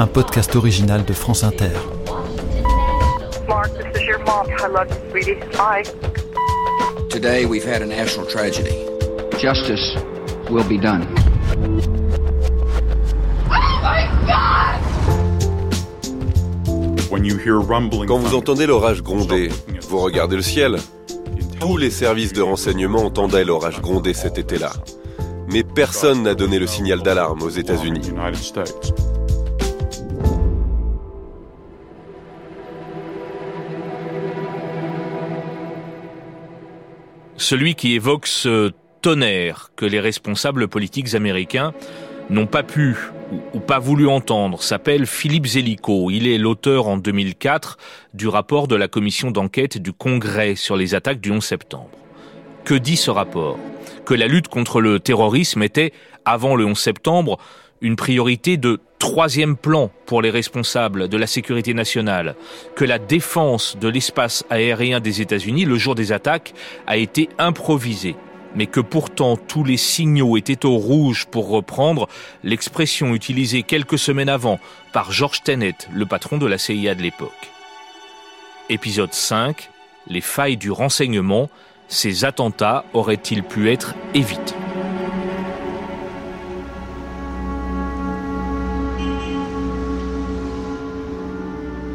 Un podcast original de France Inter. Mark, this is your mom. I love you, sweetie. Bye. Today we've had a national tragedy. Justice will be done. Quand vous entendez l'orage gronder, vous regardez le ciel. Tous les services de renseignement entendaient l'orage gronder cet été-là. Mais personne n'a donné le signal d'alarme aux États-Unis. Celui qui évoque ce tonnerre que les responsables politiques américains n'ont pas pu ou pas voulu entendre s'appelle Philippe Zellico. Il est l'auteur en 2004 du rapport de la commission d'enquête du Congrès sur les attaques du 11 septembre. Que dit ce rapport? Que la lutte contre le terrorisme était, avant le 11 septembre, une priorité de troisième plan pour les responsables de la sécurité nationale, que la défense de l'espace aérien des États-Unis le jour des attaques a été improvisée mais que pourtant tous les signaux étaient au rouge pour reprendre l'expression utilisée quelques semaines avant par George Tenet, le patron de la CIA de l'époque. Épisode 5. Les failles du renseignement. Ces attentats auraient-ils pu être évités?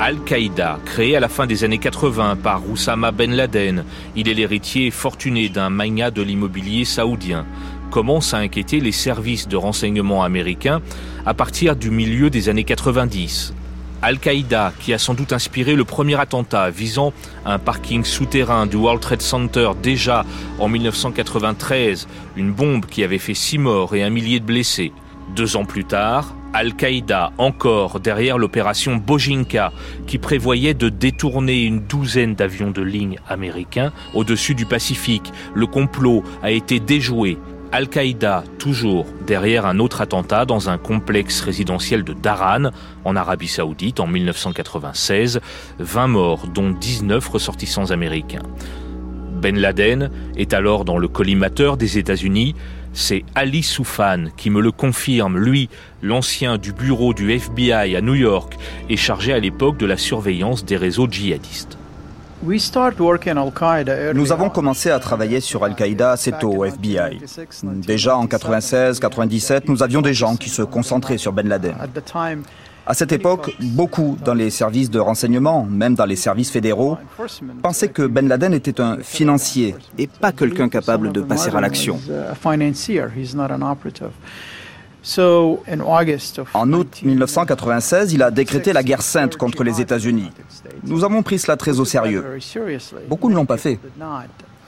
Al-Qaïda, créé à la fin des années 80 par Oussama Ben Laden, il est l'héritier fortuné d'un magnat de l'immobilier saoudien, commence à inquiéter les services de renseignement américains à partir du milieu des années 90. Al-Qaïda, qui a sans doute inspiré le premier attentat visant un parking souterrain du World Trade Center déjà en 1993, une bombe qui avait fait six morts et un millier de blessés. Deux ans plus tard, Al-Qaïda encore derrière l'opération Bojinka qui prévoyait de détourner une douzaine d'avions de ligne américains au-dessus du Pacifique. Le complot a été déjoué. Al-Qaïda toujours derrière un autre attentat dans un complexe résidentiel de Daran en Arabie Saoudite en 1996. 20 morts dont 19 ressortissants américains. Ben Laden est alors dans le collimateur des États-Unis. C'est Ali Soufan qui me le confirme. Lui, l'ancien du bureau du FBI à New York, est chargé à l'époque de la surveillance des réseaux djihadistes. Nous avons commencé à travailler sur Al-Qaïda assez tôt au FBI. Déjà en 96-97, nous avions des gens qui se concentraient sur Ben Laden. À cette époque, beaucoup dans les services de renseignement, même dans les services fédéraux, pensaient que Ben Laden était un financier et pas quelqu'un capable de passer à l'action. En août 1996, il a décrété la guerre sainte contre les États-Unis. Nous avons pris cela très au sérieux. Beaucoup ne l'ont pas fait.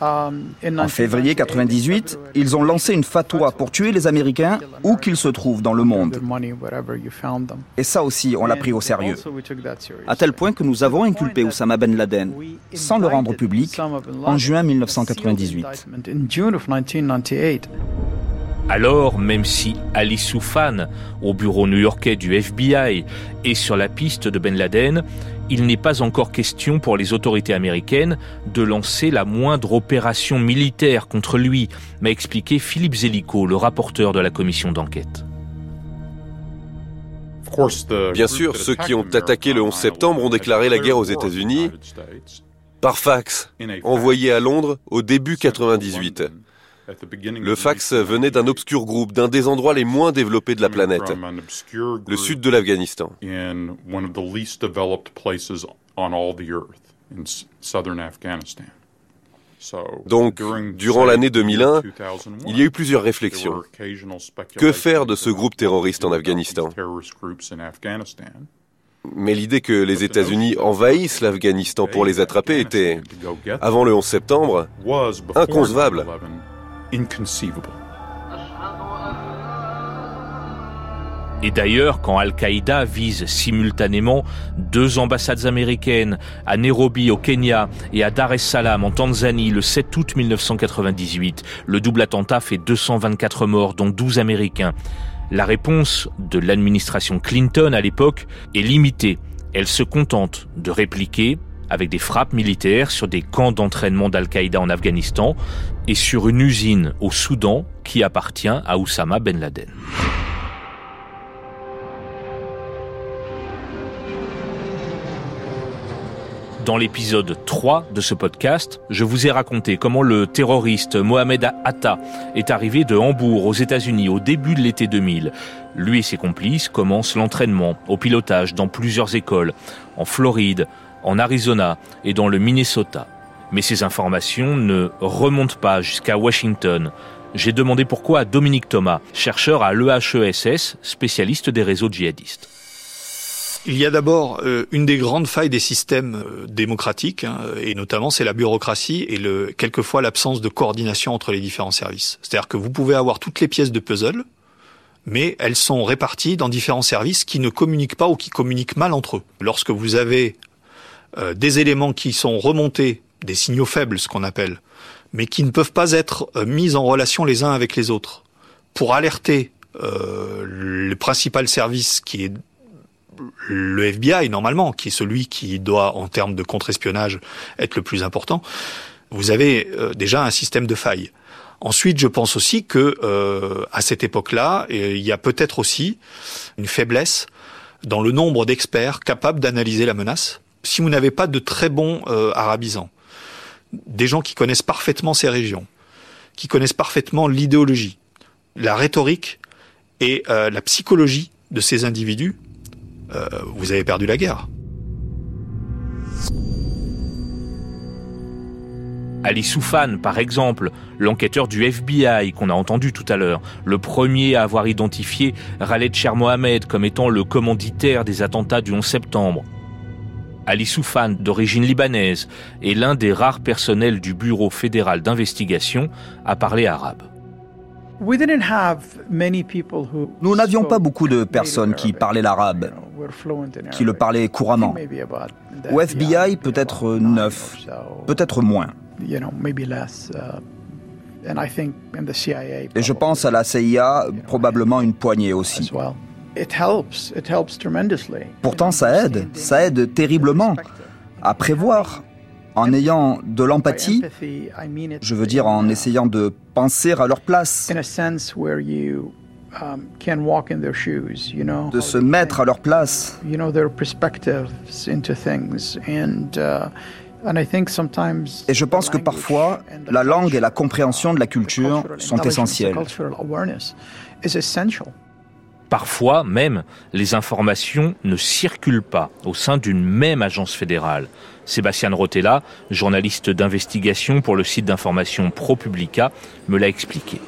En février 1998, ils ont lancé une fatwa pour tuer les Américains où qu'ils se trouvent dans le monde. Et ça aussi, on l'a pris au sérieux. À tel point que nous avons inculpé Oussama Ben Laden, sans le rendre public, en juin 1998. Alors, même si Ali Soufan, au bureau new-yorkais du FBI, est sur la piste de Ben Laden, il n'est pas encore question pour les autorités américaines de lancer la moindre opération militaire contre lui, m'a expliqué Philippe Zellico, le rapporteur de la commission d'enquête. Bien sûr, ceux qui ont attaqué le 11 septembre ont déclaré la guerre aux États-Unis par fax, envoyé à Londres au début 98. Le fax venait d'un obscur groupe, d'un des endroits les moins développés de la planète, le sud de l'Afghanistan. Donc, durant l'année 2001, il y a eu plusieurs réflexions. Que faire de ce groupe terroriste en Afghanistan? mais l'idée que les États-Unis envahissent l'Afghanistan pour les attraper était, avant le 11 septembre, inconcevable. Et d'ailleurs, quand Al-Qaïda vise simultanément deux ambassades américaines à Nairobi au Kenya et à Dar es Salaam en Tanzanie le 7 août 1998, le double attentat fait 224 morts dont 12 Américains. La réponse de l'administration Clinton à l'époque est limitée. Elle se contente de répliquer avec des frappes militaires sur des camps d'entraînement d'Al-Qaïda en Afghanistan et sur une usine au Soudan qui appartient à Oussama Ben Laden. Dans l'épisode 3 de ce podcast, je vous ai raconté comment le terroriste Mohamed Atta est arrivé de Hambourg aux États-Unis au début de l'été 2000. Lui et ses complices commencent l'entraînement au pilotage dans plusieurs écoles, en Floride, en Arizona et dans le Minnesota. Mais ces informations ne remontent pas jusqu'à Washington. J'ai demandé pourquoi à Dominique Thomas, chercheur à l'EHESS, spécialiste des réseaux djihadistes. Il y a d'abord euh, une des grandes failles des systèmes euh, démocratiques, hein, et notamment c'est la bureaucratie et le, quelquefois l'absence de coordination entre les différents services. C'est-à-dire que vous pouvez avoir toutes les pièces de puzzle, mais elles sont réparties dans différents services qui ne communiquent pas ou qui communiquent mal entre eux. Lorsque vous avez euh, des éléments qui sont remontés, des signaux faibles, ce qu'on appelle, mais qui ne peuvent pas être mis en relation les uns avec les autres, pour alerter le principal service qui est le FBI normalement, qui est celui qui doit en termes de contre-espionnage être le plus important, vous avez euh, déjà un système de failles. Ensuite, je pense aussi que euh, à cette époque-là, il y a peut-être aussi une faiblesse dans le nombre d'experts capables d'analyser la menace. Si vous n'avez pas de très bons euh, arabisants, des gens qui connaissent parfaitement ces régions, qui connaissent parfaitement l'idéologie, la rhétorique et la psychologie de ces individus, euh, vous avez perdu la guerre. Ali Soufan, par exemple, l'enquêteur du FBI qu'on a entendu tout à l'heure, le premier à avoir identifié Khaled Cher Mohamed comme étant le commanditaire des attentats du 11 septembre. Ali Soufan, d'origine libanaise, est l'un des rares personnels du Bureau fédéral d'investigation à parler arabe. Nous n'avions pas beaucoup de personnes qui parlaient l'arabe, qui le parlaient couramment. Au FBI, peut-être neuf, peut-être moins. Uh, Et je pense à la CIA, probablement une poignée aussi. Pourtant, ça aide, ça aide terriblement à prévoir, en ayant de l'empathie, je veux dire en essayant de penser à leur place, de se mettre à leur place. Et je pense que parfois, la langue et la compréhension de la culture sont essentielles. Parfois même, les informations ne circulent pas au sein d'une même agence fédérale. Sébastien Rotella, journaliste d'investigation pour le site d'information ProPublica, me l'a expliqué.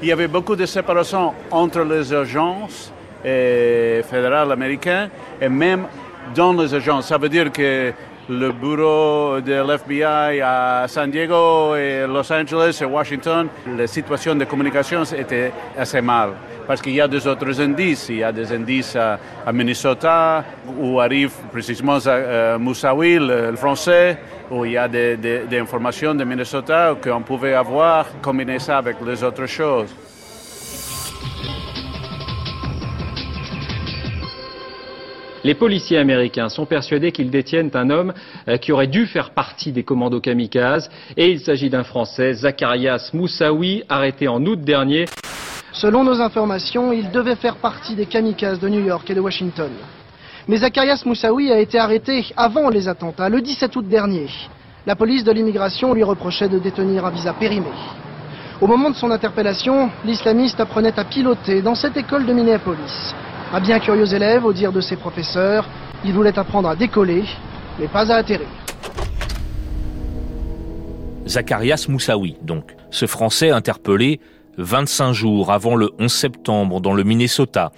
Il y avait beaucoup de séparation entre les agences eh, fédérales américaines et même dans les agences. Ça veut dire que le bureau de l'FBI à San Diego et Los Angeles et Washington, la situation de communication était assez mal. Parce qu'il y a des autres indices. Il y a des indices à, Minnesota, où arrive précisément à, euh, Moussaoui, le, français, où il y a des, des informations de Minnesota qu'on pouvait avoir, combiner ça avec les autres choses. Les policiers américains sont persuadés qu'ils détiennent un homme euh, qui aurait dû faire partie des commandos kamikazes et il s'agit d'un Français, Zacharias Moussaoui, arrêté en août dernier. Selon nos informations, il devait faire partie des kamikazes de New York et de Washington. Mais Zacharias Moussaoui a été arrêté avant les attentats, le 17 août dernier. La police de l'immigration lui reprochait de détenir un visa périmé. Au moment de son interpellation, l'islamiste apprenait à piloter dans cette école de Minneapolis. Un bien curieux élève, au dire de ses professeurs, il voulait apprendre à décoller, mais pas à atterrir. Zacharias Moussaoui, donc, ce Français interpellé 25 jours avant le 11 septembre dans le Minnesota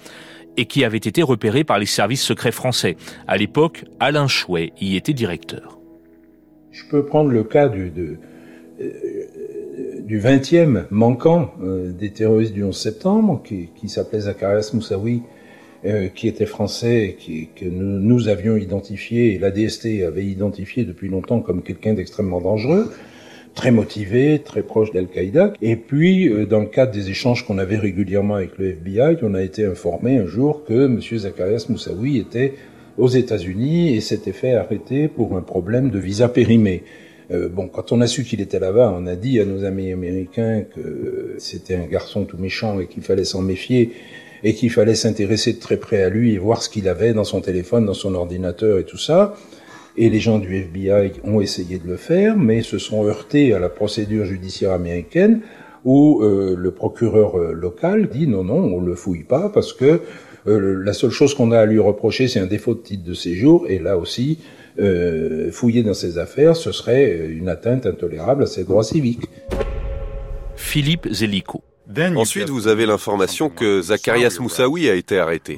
et qui avait été repéré par les services secrets français. À l'époque, Alain Chouet y était directeur. Je peux prendre le cas du, euh, du 20e manquant euh, des terroristes du 11 septembre, qui, qui s'appelait Zacharias Moussaoui euh, qui était français, qui, que nous, nous avions identifié, et la DST avait identifié depuis longtemps comme quelqu'un d'extrêmement dangereux, très motivé, très proche d'Al-Qaïda. Et puis, euh, dans le cadre des échanges qu'on avait régulièrement avec le FBI, on a été informé un jour que M. Zacharias Moussaoui était aux États-Unis et s'était fait arrêter pour un problème de visa périmé. Euh, bon, quand on a su qu'il était là-bas, on a dit à nos amis américains que c'était un garçon tout méchant et qu'il fallait s'en méfier et qu'il fallait s'intéresser de très près à lui et voir ce qu'il avait dans son téléphone, dans son ordinateur et tout ça. Et les gens du FBI ont essayé de le faire, mais se sont heurtés à la procédure judiciaire américaine où euh, le procureur euh, local dit non, non, on le fouille pas parce que euh, la seule chose qu'on a à lui reprocher, c'est un défaut de titre de séjour. Et là aussi, euh, fouiller dans ses affaires, ce serait une atteinte intolérable à ses droits civiques. Philippe Zellico. Ensuite, vous avez l'information que Zacharias Moussaoui a été arrêté.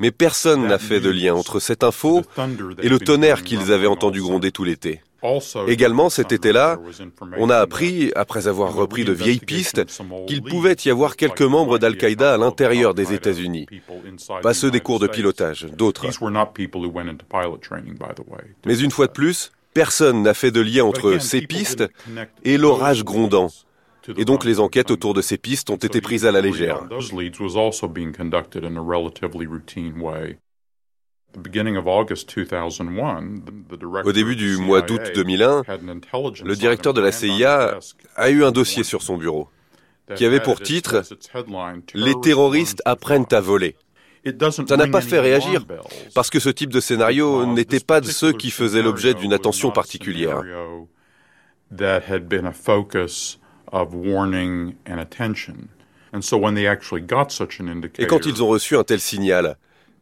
Mais personne n'a fait de lien entre cette info et le tonnerre qu'ils avaient entendu gronder tout l'été. Également, cet été-là, on a appris, après avoir repris de vieilles pistes, qu'il pouvait y avoir quelques membres d'Al-Qaïda à l'intérieur des États-Unis. Pas ceux des cours de pilotage, d'autres. Mais une fois de plus, personne n'a fait de lien entre ces pistes et l'orage grondant. Et donc les enquêtes autour de ces pistes ont été prises à la légère. Au début du mois d'août 2001, le directeur de la CIA a eu un dossier sur son bureau qui avait pour titre Les terroristes apprennent à voler. Ça n'a pas fait réagir parce que ce type de scénario n'était pas de ceux qui faisaient l'objet d'une attention particulière. Et quand ils ont reçu un tel signal,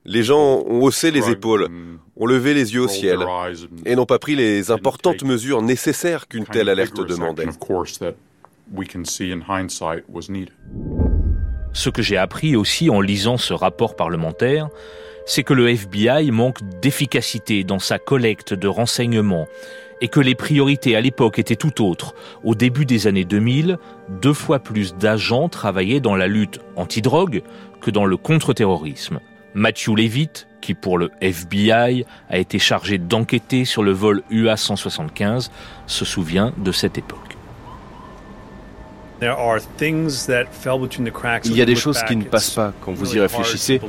les gens ont haussé les épaules, ont levé les yeux au ciel et n'ont pas pris les importantes mesures nécessaires qu'une telle alerte demandait. Ce que j'ai appris aussi en lisant ce rapport parlementaire, c'est que le FBI manque d'efficacité dans sa collecte de renseignements et que les priorités à l'époque étaient tout autres. Au début des années 2000, deux fois plus d'agents travaillaient dans la lutte anti-drogue que dans le contre-terrorisme. Matthew Levitt, qui pour le FBI a été chargé d'enquêter sur le vol UA-175, se souvient de cette époque. Il y a des choses qui ne passent pas quand vous y réfléchissez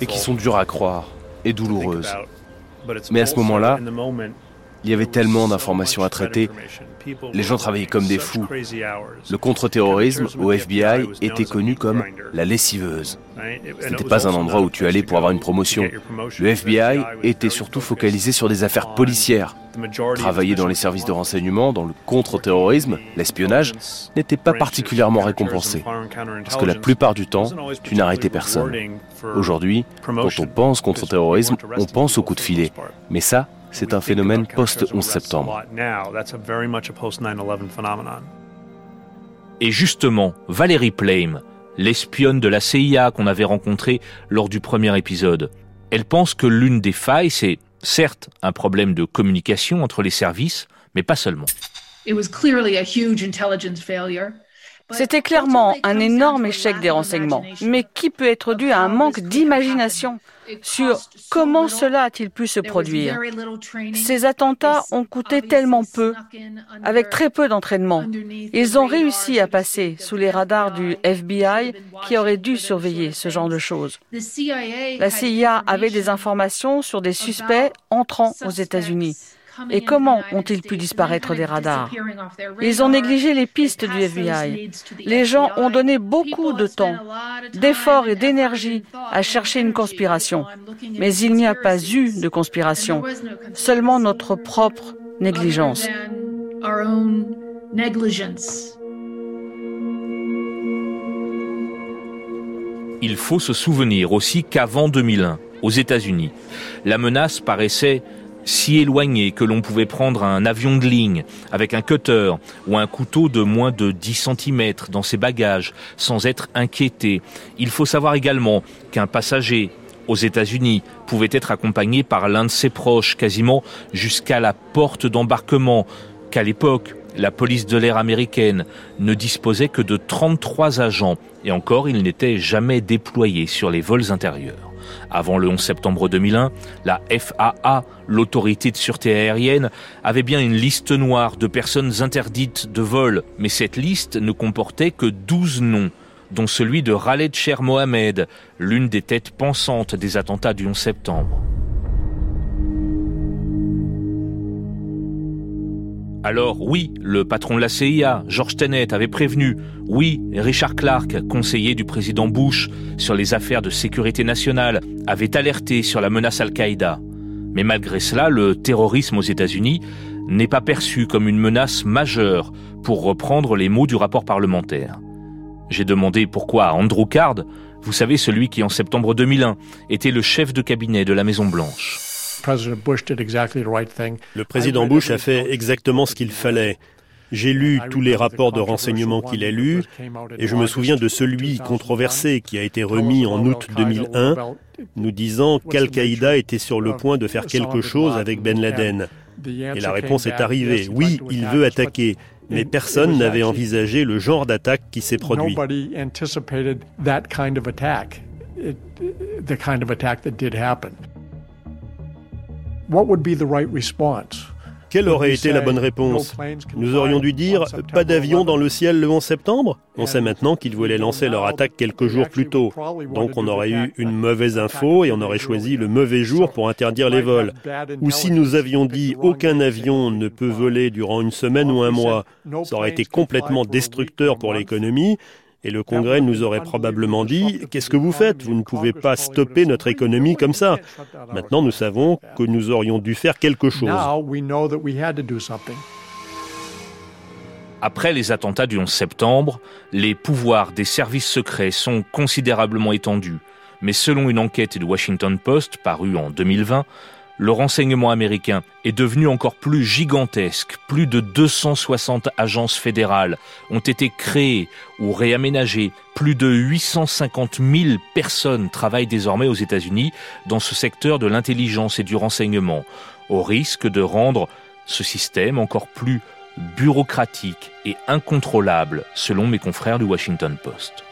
et qui sont dures à croire et douloureuses. Mais à ce moment-là, il y avait tellement d'informations à traiter. Les gens travaillaient comme des fous. Le contre-terrorisme au FBI était connu comme la lessiveuse. Ce n'était pas un endroit où tu allais pour avoir une promotion. Le FBI était surtout focalisé sur des affaires policières. Travailler dans les services de renseignement, dans le contre-terrorisme, l'espionnage, n'était pas particulièrement récompensé. Parce que la plupart du temps, tu n'arrêtais personne. Aujourd'hui, quand on pense contre-terrorisme, on pense au coup de filet. Mais ça, c'est un phénomène post-11 septembre. Et justement, Valérie Plame, l'espionne de la CIA qu'on avait rencontrée lors du premier épisode, elle pense que l'une des failles, c'est certes un problème de communication entre les services, mais pas seulement. C'était clairement un énorme échec des renseignements, mais qui peut être dû à un manque d'imagination sur comment cela a-t-il pu se produire. Ces attentats ont coûté tellement peu, avec très peu d'entraînement. Ils ont réussi à passer sous les radars du FBI qui aurait dû surveiller ce genre de choses. La CIA avait des informations sur des suspects entrant aux États-Unis. Et comment ont-ils pu disparaître des radars Ils ont négligé les pistes du FBI. Les gens ont donné beaucoup de temps, d'efforts et d'énergie à chercher une conspiration. Mais il n'y a pas eu de conspiration, seulement notre propre négligence. Il faut se souvenir aussi qu'avant 2001, aux États-Unis, la menace paraissait si éloigné que l'on pouvait prendre un avion de ligne avec un cutter ou un couteau de moins de 10 cm dans ses bagages sans être inquiété. Il faut savoir également qu'un passager aux États-Unis pouvait être accompagné par l'un de ses proches quasiment jusqu'à la porte d'embarquement, qu'à l'époque, La police de l'air américaine ne disposait que de 33 agents et encore ils n'étaient jamais déployés sur les vols intérieurs. Avant le 11 septembre 2001, la FAA, l'autorité de sûreté aérienne, avait bien une liste noire de personnes interdites de vol, mais cette liste ne comportait que 12 noms dont celui de Khaled Cher Mohamed, l'une des têtes pensantes des attentats du 11 septembre. Alors oui, le patron de la CIA, George Tenet, avait prévenu. Oui, Richard Clark, conseiller du président Bush sur les affaires de sécurité nationale, avait alerté sur la menace Al-Qaïda. Mais malgré cela, le terrorisme aux États-Unis n'est pas perçu comme une menace majeure, pour reprendre les mots du rapport parlementaire. J'ai demandé pourquoi Andrew Card, vous savez celui qui en septembre 2001 était le chef de cabinet de la Maison Blanche. Le président Bush a fait exactement ce qu'il fallait. J'ai lu tous les rapports de renseignement qu'il a lus et je me souviens de celui controversé qui a été remis en août 2001 nous disant qu'Al-Qaïda était sur le point de faire quelque chose avec Ben Laden. Et la réponse est arrivée. Oui, il veut attaquer. Mais personne n'avait envisagé le genre d'attaque qui s'est produit. Quelle aurait été la bonne réponse Nous aurions dû dire pas d'avion dans le ciel le 11 septembre. On sait maintenant qu'ils voulaient lancer leur attaque quelques jours plus tôt. Donc on aurait eu une mauvaise info et on aurait choisi le mauvais jour pour interdire les vols. Ou si nous avions dit aucun avion ne peut voler durant une semaine ou un mois, ça aurait été complètement destructeur pour l'économie et le Congrès nous aurait probablement dit Qu'est-ce que vous faites? Vous ne pouvez pas stopper notre économie comme ça. Maintenant, nous savons que nous aurions dû faire quelque chose. Après les attentats du 11 septembre, les pouvoirs des services secrets sont considérablement étendus. Mais selon une enquête du Washington Post parue en 2020, le renseignement américain est devenu encore plus gigantesque. Plus de 260 agences fédérales ont été créées ou réaménagées. Plus de 850 000 personnes travaillent désormais aux États-Unis dans ce secteur de l'intelligence et du renseignement, au risque de rendre ce système encore plus bureaucratique et incontrôlable, selon mes confrères du Washington Post.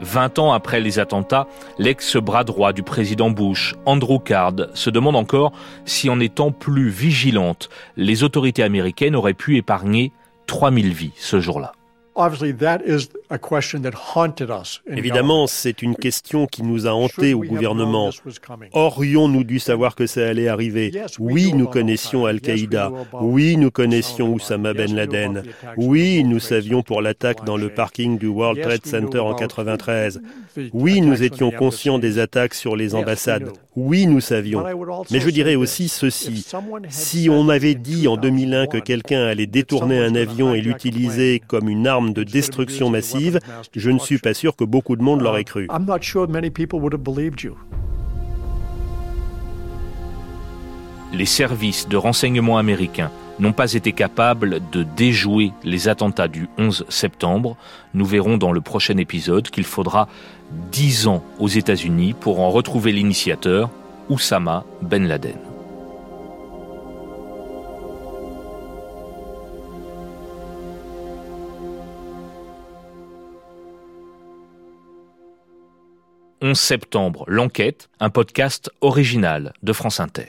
20 ans après les attentats, l'ex-bras droit du président Bush, Andrew Card, se demande encore si en étant plus vigilante, les autorités américaines auraient pu épargner 3000 vies ce jour-là. Évidemment, c'est une question qui nous a hantés au gouvernement. Aurions-nous dû savoir que ça allait arriver? Oui, nous connaissions Al-Qaïda. Oui, nous connaissions Oussama Ben Laden. Oui, nous savions pour l'attaque dans le parking du World Trade Center en 93. Oui, nous étions conscients des attaques sur les ambassades. Oui, nous savions. Mais je dirais aussi ceci. Si on avait dit en 2001 que quelqu'un allait détourner un avion et l'utiliser comme une arme de destruction massive, je ne suis pas sûr que beaucoup de monde l'aurait cru. Les services de renseignement américains n'ont pas été capables de déjouer les attentats du 11 septembre. Nous verrons dans le prochain épisode qu'il faudra dix ans aux États-Unis pour en retrouver l'initiateur, Oussama Ben Laden. « 11 septembre, l'enquête, un podcast original de France Inter.